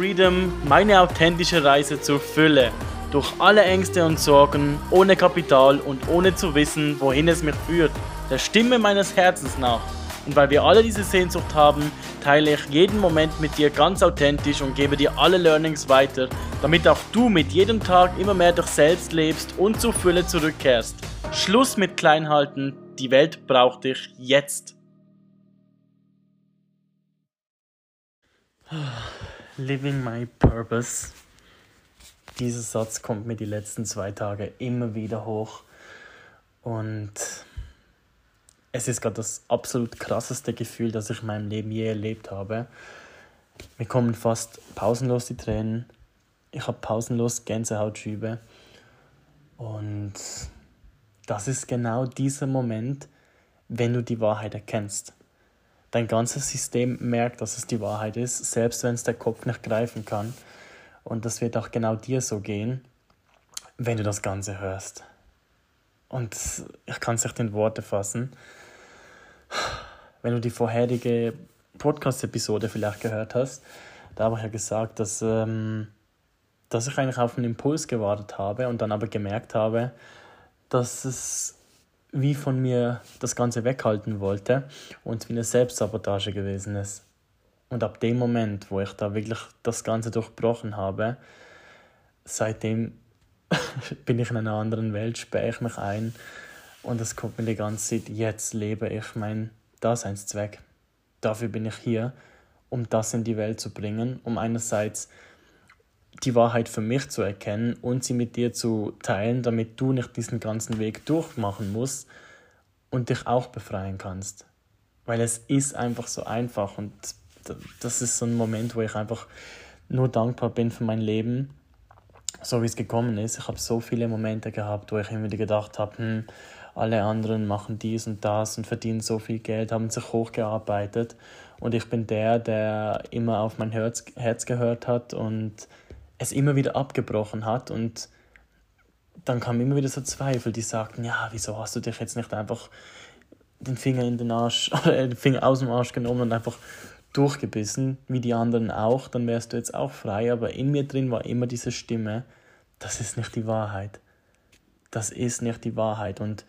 Freedom, meine authentische Reise zur Fülle. Durch alle Ängste und Sorgen, ohne Kapital und ohne zu wissen, wohin es mich führt. Der Stimme meines Herzens nach. Und weil wir alle diese Sehnsucht haben, teile ich jeden Moment mit dir ganz authentisch und gebe dir alle Learnings weiter, damit auch du mit jedem Tag immer mehr dich selbst lebst und zur Fülle zurückkehrst. Schluss mit Kleinhalten, die Welt braucht dich jetzt. Living my purpose. Dieser Satz kommt mir die letzten zwei Tage immer wieder hoch und es ist gerade das absolut krasseste Gefühl, das ich in meinem Leben je erlebt habe. Mir kommen fast pausenlos die Tränen. Ich habe pausenlos Gänsehautschübe. Und das ist genau dieser Moment, wenn du die Wahrheit erkennst. Dein ganzes System merkt, dass es die Wahrheit ist, selbst wenn es der Kopf nicht greifen kann. Und das wird auch genau dir so gehen, wenn du das Ganze hörst. Und ich kann es nicht in Worte fassen wenn du die vorherige Podcast-Episode vielleicht gehört hast, da habe ich ja gesagt, dass, ähm, dass ich eigentlich auf einen Impuls gewartet habe und dann aber gemerkt habe, dass es wie von mir das Ganze weghalten wollte und wie eine Selbstsabotage gewesen ist. Und ab dem Moment, wo ich da wirklich das Ganze durchbrochen habe, seitdem bin ich in einer anderen Welt, sperre ich mich ein und es kommt mir die ganze Zeit, jetzt lebe ich mein Daseinszweck. Dafür bin ich hier, um das in die Welt zu bringen, um einerseits die Wahrheit für mich zu erkennen und sie mit dir zu teilen, damit du nicht diesen ganzen Weg durchmachen musst und dich auch befreien kannst. Weil es ist einfach so einfach und das ist so ein Moment, wo ich einfach nur dankbar bin für mein Leben, so wie es gekommen ist. Ich habe so viele Momente gehabt, wo ich immer wieder gedacht habe, hm, alle anderen machen dies und das und verdienen so viel Geld, haben sich hochgearbeitet und ich bin der, der immer auf mein Herz, Herz gehört hat und es immer wieder abgebrochen hat und dann kamen immer wieder so Zweifel, die sagten, ja, wieso hast du dich jetzt nicht einfach den Finger in den Arsch, oder den Finger aus dem Arsch genommen und einfach durchgebissen, wie die anderen auch, dann wärst du jetzt auch frei, aber in mir drin war immer diese Stimme, das ist nicht die Wahrheit das ist nicht die Wahrheit. Und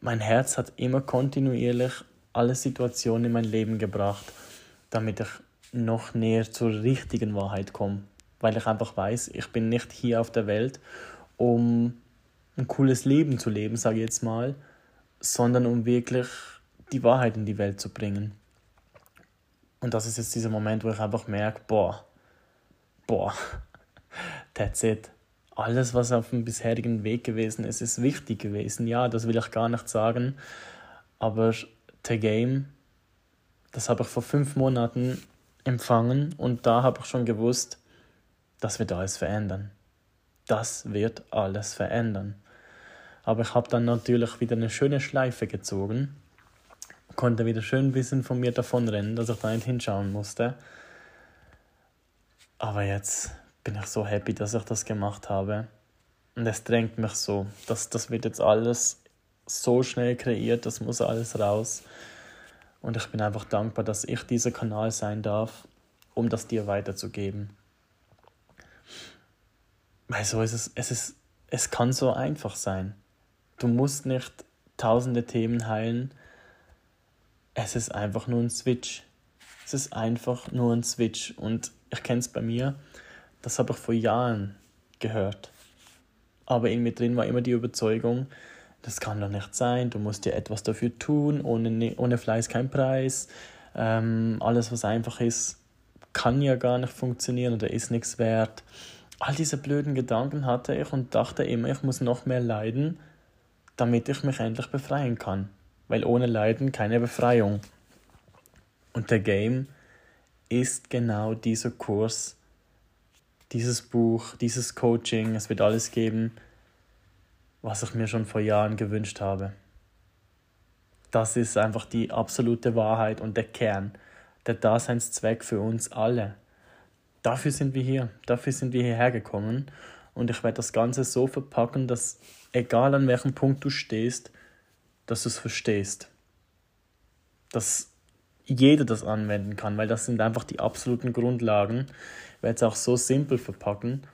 mein Herz hat immer kontinuierlich alle Situationen in mein Leben gebracht, damit ich noch näher zur richtigen Wahrheit komme. Weil ich einfach weiß, ich bin nicht hier auf der Welt, um ein cooles Leben zu leben, sage ich jetzt mal, sondern um wirklich die Wahrheit in die Welt zu bringen. Und das ist jetzt dieser Moment, wo ich einfach merke, boah, boah, that's it alles, was auf dem bisherigen Weg gewesen ist, ist wichtig gewesen. Ja, das will ich gar nicht sagen. Aber The Game, das habe ich vor fünf Monaten empfangen und da habe ich schon gewusst, das wird alles verändern. Das wird alles verändern. Aber ich habe dann natürlich wieder eine schöne Schleife gezogen, konnte wieder schön ein bisschen von mir davonrennen, dass ich da nicht hinschauen musste. Aber jetzt bin ich so happy, dass ich das gemacht habe. Und es drängt mich so. Das, das wird jetzt alles so schnell kreiert, das muss alles raus. Und ich bin einfach dankbar, dass ich dieser Kanal sein darf, um das dir weiterzugeben. Weil so ist es, es ist, es kann so einfach sein. Du musst nicht tausende Themen heilen. Es ist einfach nur ein Switch. Es ist einfach nur ein Switch. Und ich kenne es bei mir. Das habe ich vor Jahren gehört. Aber in mir drin war immer die Überzeugung, das kann doch nicht sein, du musst dir etwas dafür tun, ohne, ne, ohne Fleiß kein Preis. Ähm, alles, was einfach ist, kann ja gar nicht funktionieren oder ist nichts wert. All diese blöden Gedanken hatte ich und dachte immer, ich muss noch mehr leiden, damit ich mich endlich befreien kann. Weil ohne Leiden keine Befreiung. Und der Game ist genau dieser Kurs, dieses Buch, dieses Coaching, es wird alles geben, was ich mir schon vor Jahren gewünscht habe. Das ist einfach die absolute Wahrheit und der Kern, der Daseinszweck für uns alle. Dafür sind wir hier, dafür sind wir hierher gekommen und ich werde das Ganze so verpacken, dass egal an welchem Punkt du stehst, dass du es verstehst. Dass jeder das anwenden kann, weil das sind einfach die absoluten Grundlagen. Ich werde es auch so simpel verpacken,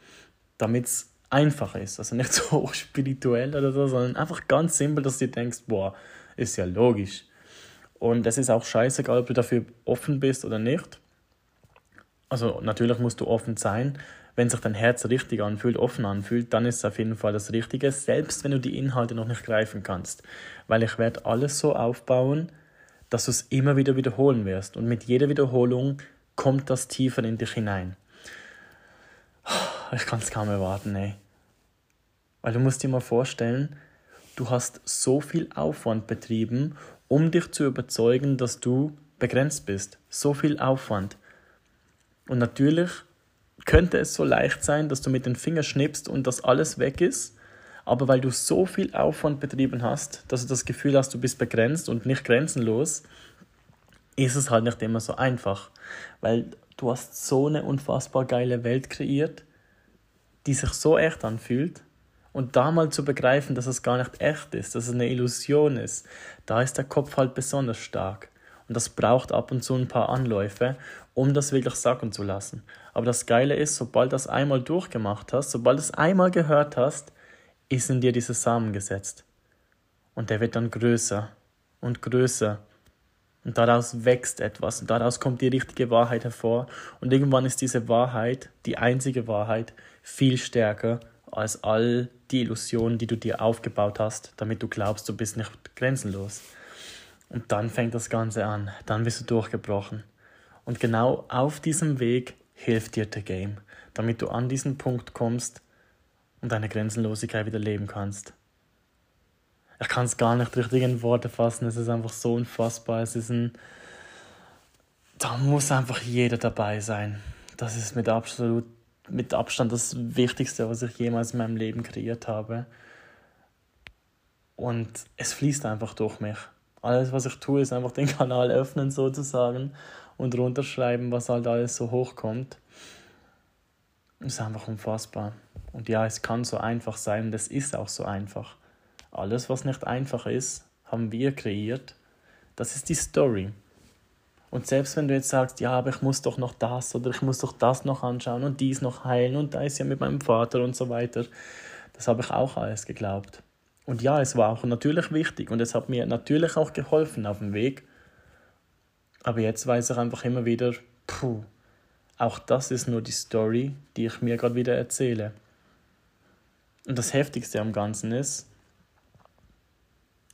damit es einfach ist. Also nicht so hochspirituell oder so, sondern einfach ganz simpel, dass du denkst, boah, ist ja logisch. Und es ist auch scheißegal, ob du dafür offen bist oder nicht. Also natürlich musst du offen sein. Wenn sich dein Herz richtig anfühlt, offen anfühlt, dann ist es auf jeden Fall das Richtige, selbst wenn du die Inhalte noch nicht greifen kannst. Weil ich werde alles so aufbauen, dass du es immer wieder wiederholen wirst. Und mit jeder Wiederholung kommt das tiefer in dich hinein. Ich kann es kaum erwarten, ey. Weil du musst dir mal vorstellen, du hast so viel Aufwand betrieben, um dich zu überzeugen, dass du begrenzt bist. So viel Aufwand. Und natürlich könnte es so leicht sein, dass du mit den Fingern schnippst und das alles weg ist, aber weil du so viel Aufwand betrieben hast, dass du das Gefühl hast, du bist begrenzt und nicht grenzenlos, ist es halt nicht immer so einfach, weil du hast so eine unfassbar geile Welt kreiert, die sich so echt anfühlt. Und da mal zu begreifen, dass es gar nicht echt ist, dass es eine Illusion ist, da ist der Kopf halt besonders stark. Und das braucht ab und zu ein paar Anläufe, um das wirklich sacken zu lassen. Aber das Geile ist, sobald das einmal durchgemacht hast, sobald es einmal gehört hast, ist in dir dieser Samen gesetzt. Und der wird dann größer und größer. Und daraus wächst etwas und daraus kommt die richtige Wahrheit hervor. Und irgendwann ist diese Wahrheit, die einzige Wahrheit, viel stärker als all die Illusionen, die du dir aufgebaut hast, damit du glaubst, du bist nicht grenzenlos. Und dann fängt das Ganze an, dann bist du durchgebrochen. Und genau auf diesem Weg hilft dir der Game, damit du an diesen Punkt kommst und deine Grenzenlosigkeit wieder leben kannst. Ich kann es gar nicht richtig in Worte fassen, es ist einfach so unfassbar, es ist ein... Da muss einfach jeder dabei sein. Das ist mit absolut mit Abstand das Wichtigste, was ich jemals in meinem Leben kreiert habe. Und es fließt einfach durch mich. Alles, was ich tue, ist einfach den Kanal öffnen sozusagen und runterschreiben, was halt alles so hochkommt. Ist einfach unfassbar. Und ja, es kann so einfach sein und es ist auch so einfach. Alles, was nicht einfach ist, haben wir kreiert. Das ist die Story. Und selbst wenn du jetzt sagst, ja, aber ich muss doch noch das oder ich muss doch das noch anschauen und dies noch heilen und da ist ja mit meinem Vater und so weiter, das habe ich auch alles geglaubt. Und ja, es war auch natürlich wichtig und es hat mir natürlich auch geholfen auf dem Weg. Aber jetzt weiß ich einfach immer wieder, puh, auch das ist nur die Story, die ich mir gerade wieder erzähle. Und das Heftigste am Ganzen ist,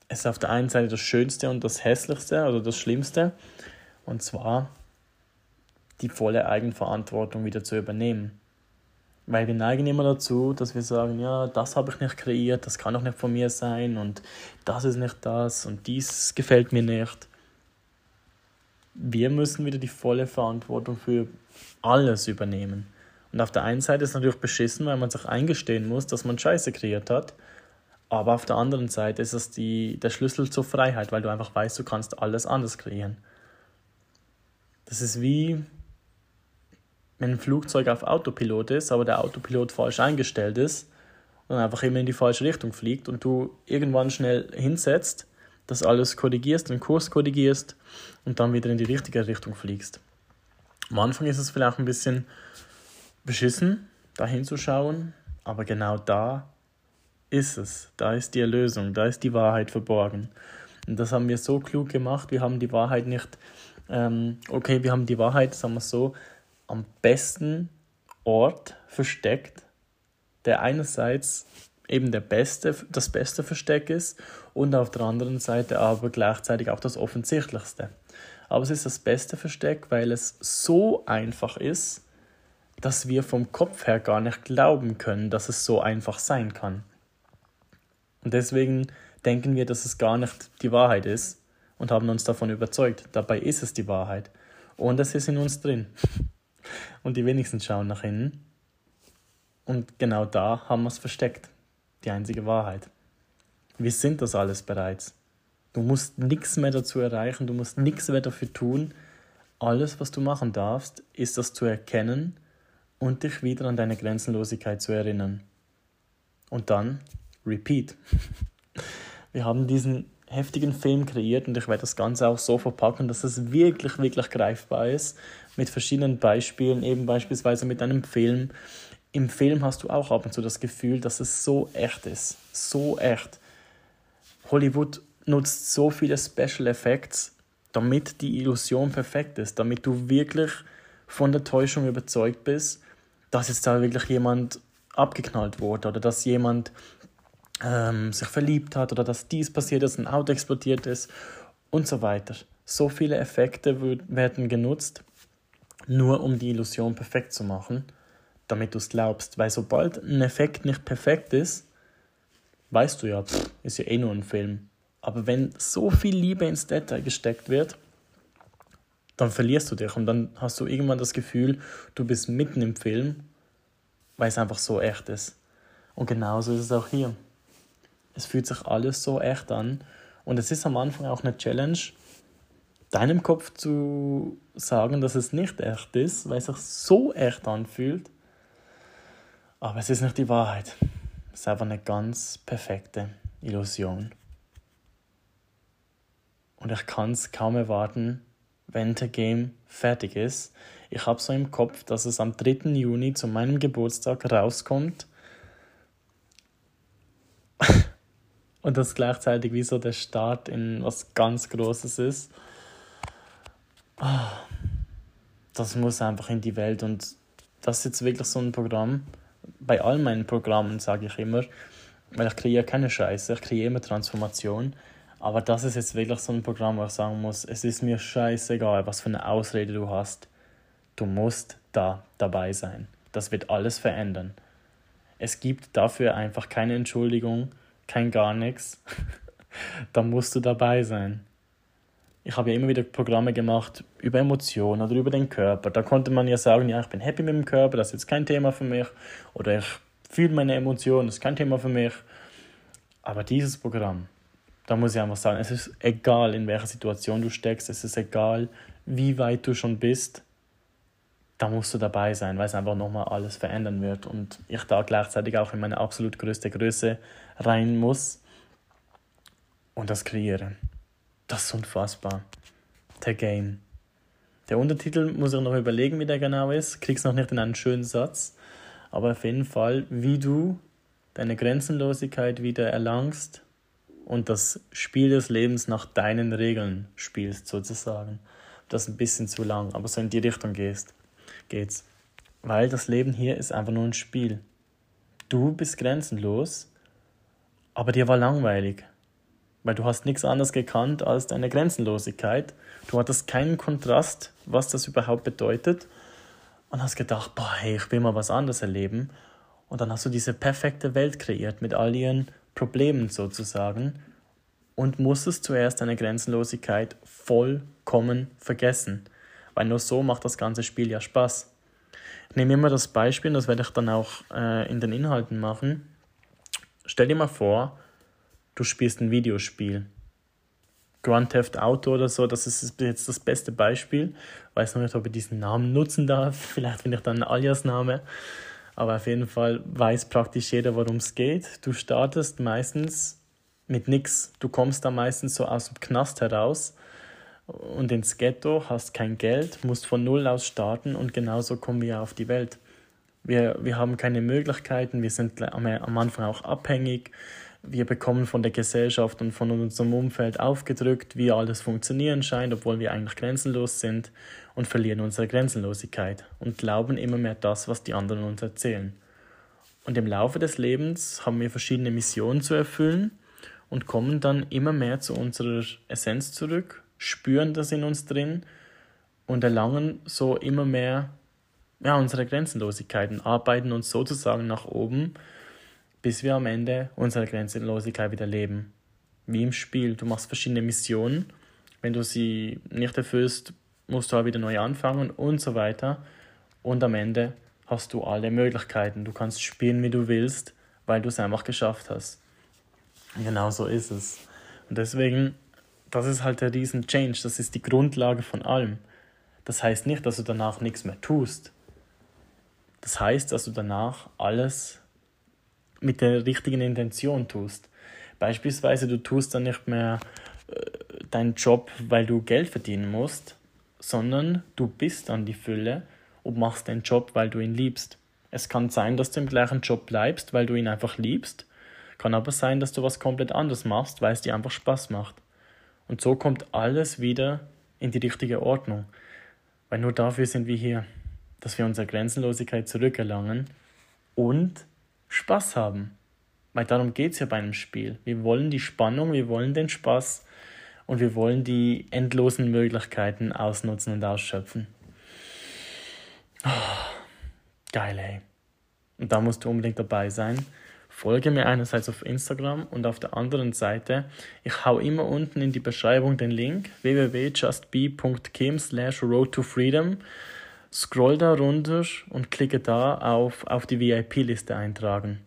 es ist auf der einen Seite das Schönste und das Hässlichste oder das Schlimmste, und zwar die volle Eigenverantwortung wieder zu übernehmen. Weil wir neigen immer dazu, dass wir sagen, ja, das habe ich nicht kreiert, das kann doch nicht von mir sein und das ist nicht das und dies gefällt mir nicht. Wir müssen wieder die volle Verantwortung für alles übernehmen. Und auf der einen Seite ist es natürlich beschissen, weil man sich eingestehen muss, dass man Scheiße kreiert hat. Aber auf der anderen Seite ist es die, der Schlüssel zur Freiheit, weil du einfach weißt, du kannst alles anders kreieren. Das ist wie, wenn ein Flugzeug auf Autopilot ist, aber der Autopilot falsch eingestellt ist und einfach immer in die falsche Richtung fliegt und du irgendwann schnell hinsetzt, das alles korrigierst, den Kurs korrigierst und dann wieder in die richtige Richtung fliegst. Am Anfang ist es vielleicht ein bisschen beschissen, da hinzuschauen, aber genau da ist es. Da ist die Erlösung, da ist die Wahrheit verborgen. Und das haben wir so klug gemacht, wir haben die Wahrheit nicht ähm, okay, wir haben die Wahrheit, sagen wir so, am besten Ort versteckt, der einerseits eben der beste, das beste Versteck ist und auf der anderen Seite aber gleichzeitig auch das offensichtlichste. Aber es ist das beste Versteck, weil es so einfach ist, dass wir vom Kopf her gar nicht glauben können, dass es so einfach sein kann. Und deswegen denken wir, dass es gar nicht die Wahrheit ist und haben uns davon überzeugt. Dabei ist es die Wahrheit. Und es ist in uns drin. Und die wenigsten schauen nach innen. Und genau da haben wir es versteckt. Die einzige Wahrheit. Wir sind das alles bereits. Du musst nichts mehr dazu erreichen, du musst nichts mehr dafür tun. Alles, was du machen darfst, ist das zu erkennen und dich wieder an deine Grenzenlosigkeit zu erinnern. Und dann repeat. Wir haben diesen heftigen Film kreiert und ich werde das Ganze auch so verpacken, dass es wirklich, wirklich greifbar ist. Mit verschiedenen Beispielen, eben beispielsweise mit einem Film. Im Film hast du auch ab und zu das Gefühl, dass es so echt ist. So echt. Hollywood nutzt so viele Special Effects, damit die Illusion perfekt ist, damit du wirklich von der Täuschung überzeugt bist, dass jetzt da wirklich jemand abgeknallt wurde oder dass jemand ähm, sich verliebt hat oder dass dies passiert ist, ein Auto explodiert ist und so weiter. So viele Effekte werden genutzt, nur um die Illusion perfekt zu machen, damit du es glaubst. Weil sobald ein Effekt nicht perfekt ist, weißt du ja, pff, ist ja eh nur ein Film. Aber wenn so viel Liebe ins Detail gesteckt wird, dann verlierst du dich und dann hast du irgendwann das Gefühl, du bist mitten im Film, weil es einfach so echt ist. Und genauso ist es auch hier. Es fühlt sich alles so echt an. Und es ist am Anfang auch eine Challenge, deinem Kopf zu sagen, dass es nicht echt ist, weil es sich so echt anfühlt. Aber es ist nicht die Wahrheit. Es ist einfach eine ganz perfekte Illusion. Und ich kann es kaum erwarten, wenn der Game fertig ist. Ich habe so im Kopf, dass es am 3. Juni zu meinem Geburtstag rauskommt und das gleichzeitig wie so der Start in was ganz Großes ist. Das muss einfach in die Welt und das ist jetzt wirklich so ein Programm. Bei all meinen Programmen sage ich immer, weil ich kreiere keine Scheiße, ich kreiere immer Transformation. Aber das ist jetzt wirklich so ein Programm, wo ich sagen muss, es ist mir scheißegal, was für eine Ausrede du hast. Du musst da dabei sein. Das wird alles verändern. Es gibt dafür einfach keine Entschuldigung kein gar nichts, dann musst du dabei sein. Ich habe ja immer wieder Programme gemacht über Emotionen oder über den Körper. Da konnte man ja sagen, ja, ich bin happy mit dem Körper, das ist jetzt kein Thema für mich. Oder ich fühle meine Emotionen, das ist kein Thema für mich. Aber dieses Programm, da muss ich einfach sagen, es ist egal, in welcher Situation du steckst, es ist egal, wie weit du schon bist, da musst du dabei sein, weil es einfach nochmal alles verändern wird. Und ich da gleichzeitig auch in meine absolut größte Größe rein muss und das kreiere. Das ist unfassbar. Der Game. Der Untertitel muss ich noch überlegen, wie der genau ist. Krieg's noch nicht in einen schönen Satz. Aber auf jeden Fall, wie du deine Grenzenlosigkeit wieder erlangst und das Spiel des Lebens nach deinen Regeln spielst, sozusagen. Das ist ein bisschen zu lang, aber so in die Richtung gehst, geht's. Weil das Leben hier ist einfach nur ein Spiel. Du bist grenzenlos aber dir war langweilig, weil du hast nichts anderes gekannt als deine Grenzenlosigkeit. Du hattest keinen Kontrast, was das überhaupt bedeutet und hast gedacht, boah, hey, ich will mal was anderes erleben. Und dann hast du diese perfekte Welt kreiert mit all ihren Problemen sozusagen und musstest zuerst deine Grenzenlosigkeit vollkommen vergessen, weil nur so macht das ganze Spiel ja Spaß. Ich nehme immer das Beispiel, das werde ich dann auch äh, in den Inhalten machen Stell dir mal vor, du spielst ein Videospiel. Grand Theft Auto oder so, das ist jetzt das beste Beispiel. Weiß noch nicht, ob ich diesen Namen nutzen darf. Vielleicht finde ich dann einen Alias-Name. Aber auf jeden Fall weiß praktisch jeder, worum es geht. Du startest meistens mit nichts. Du kommst da meistens so aus dem Knast heraus und ins Ghetto, hast kein Geld, musst von Null aus starten und genauso kommen wir auf die Welt. Wir, wir haben keine Möglichkeiten, wir sind am, am Anfang auch abhängig. Wir bekommen von der Gesellschaft und von unserem Umfeld aufgedrückt, wie alles funktionieren scheint, obwohl wir eigentlich grenzenlos sind und verlieren unsere Grenzenlosigkeit und glauben immer mehr das, was die anderen uns erzählen. Und im Laufe des Lebens haben wir verschiedene Missionen zu erfüllen und kommen dann immer mehr zu unserer Essenz zurück, spüren das in uns drin und erlangen so immer mehr ja, unsere Grenzenlosigkeiten, arbeiten uns sozusagen nach oben, bis wir am Ende unsere Grenzenlosigkeit wieder leben. Wie im Spiel, du machst verschiedene Missionen, wenn du sie nicht erfüllst, musst du auch wieder neu anfangen und so weiter. Und am Ende hast du alle Möglichkeiten. Du kannst spielen, wie du willst, weil du es einfach geschafft hast. Genau so ist es. Und deswegen, das ist halt der riesen Change, das ist die Grundlage von allem. Das heißt nicht, dass du danach nichts mehr tust. Das heißt, dass du danach alles mit der richtigen Intention tust. Beispielsweise, du tust dann nicht mehr äh, deinen Job, weil du Geld verdienen musst, sondern du bist dann die Fülle und machst den Job, weil du ihn liebst. Es kann sein, dass du im gleichen Job bleibst, weil du ihn einfach liebst. Kann aber sein, dass du was komplett anderes machst, weil es dir einfach Spaß macht. Und so kommt alles wieder in die richtige Ordnung. Weil nur dafür sind wir hier, dass wir unsere Grenzenlosigkeit zurückerlangen und Spaß haben. Weil darum geht es ja bei einem Spiel. Wir wollen die Spannung, wir wollen den Spaß und wir wollen die endlosen Möglichkeiten ausnutzen und ausschöpfen. Oh, geil, ey. Und da musst du unbedingt dabei sein. Folge mir einerseits auf Instagram und auf der anderen Seite, ich hau immer unten in die Beschreibung den Link www.justbe.kim slash road to freedom. Scroll da runter und klicke da auf, auf die VIP-Liste eintragen.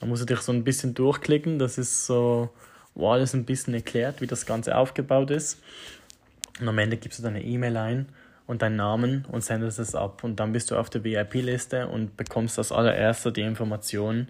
Da musst du dich so ein bisschen durchklicken, das ist so wo alles ein bisschen erklärt, wie das Ganze aufgebaut ist. Und am Ende gibst du deine E-Mail ein und deinen Namen und sendest es ab. Und dann bist du auf der VIP-Liste und bekommst als allererster die Informationen.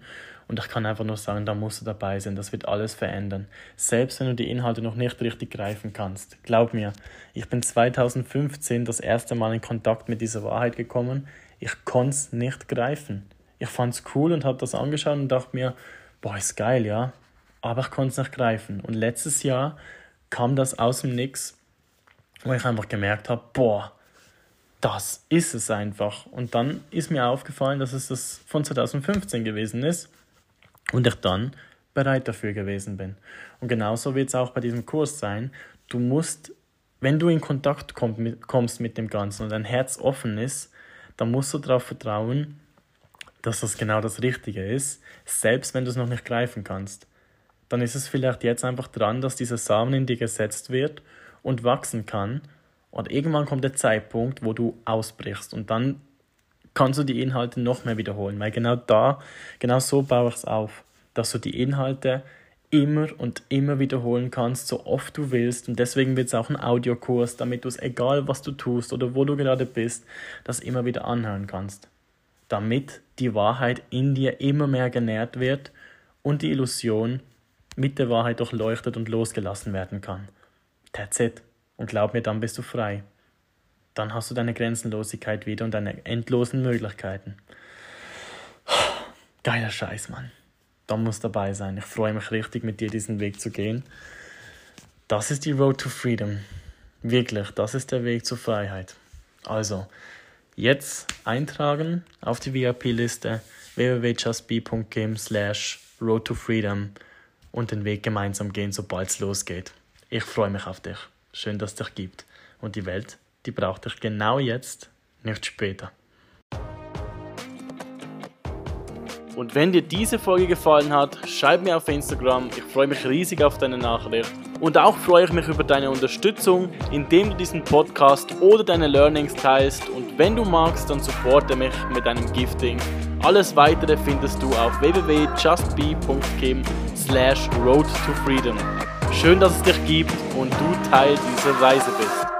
Und ich kann einfach nur sagen, da musst du dabei sein. Das wird alles verändern. Selbst wenn du die Inhalte noch nicht richtig greifen kannst. Glaub mir, ich bin 2015 das erste Mal in Kontakt mit dieser Wahrheit gekommen. Ich konnte es nicht greifen. Ich fand es cool und habe das angeschaut und dachte mir, boah, ist geil, ja. Aber ich konnte es nicht greifen. Und letztes Jahr kam das aus dem Nix, wo ich einfach gemerkt habe, boah, das ist es einfach. Und dann ist mir aufgefallen, dass es das von 2015 gewesen ist und ich dann bereit dafür gewesen bin. Und genauso wird es auch bei diesem Kurs sein. Du musst, wenn du in Kontakt kommst mit dem Ganzen und dein Herz offen ist, dann musst du darauf vertrauen, dass das genau das Richtige ist, selbst wenn du es noch nicht greifen kannst. Dann ist es vielleicht jetzt einfach dran, dass dieser Samen in dir gesetzt wird und wachsen kann und irgendwann kommt der Zeitpunkt, wo du ausbrichst und dann kannst du die Inhalte noch mehr wiederholen, weil genau da, genau so baue ich es auf, dass du die Inhalte immer und immer wiederholen kannst, so oft du willst. Und deswegen wird es auch ein Audiokurs, damit du es, egal was du tust oder wo du gerade bist, das immer wieder anhören kannst. Damit die Wahrheit in dir immer mehr genährt wird und die Illusion mit der Wahrheit durchleuchtet und losgelassen werden kann. That's it. Und glaub mir, dann bist du frei. Dann hast du deine Grenzenlosigkeit wieder und deine endlosen Möglichkeiten. Geiler Scheiß, Mann. Da muss dabei sein. Ich freue mich richtig, mit dir diesen Weg zu gehen. Das ist die Road to Freedom. Wirklich, das ist der Weg zur Freiheit. Also, jetzt eintragen auf die VIP-Liste www.justbe.game slash road to freedom und den Weg gemeinsam gehen, sobald es losgeht. Ich freue mich auf dich. Schön, dass es dich gibt. Und die Welt, die braucht dich genau jetzt, nicht später. Und wenn dir diese Folge gefallen hat, schreib mir auf Instagram. Ich freue mich riesig auf deine Nachricht. Und auch freue ich mich über deine Unterstützung, indem du diesen Podcast oder deine Learnings teilst. Und wenn du magst, dann supporte mich mit deinem Gifting. Alles weitere findest du auf www.justbe.kim slash road to freedom. Schön, dass es dich gibt und du Teil dieser Reise bist.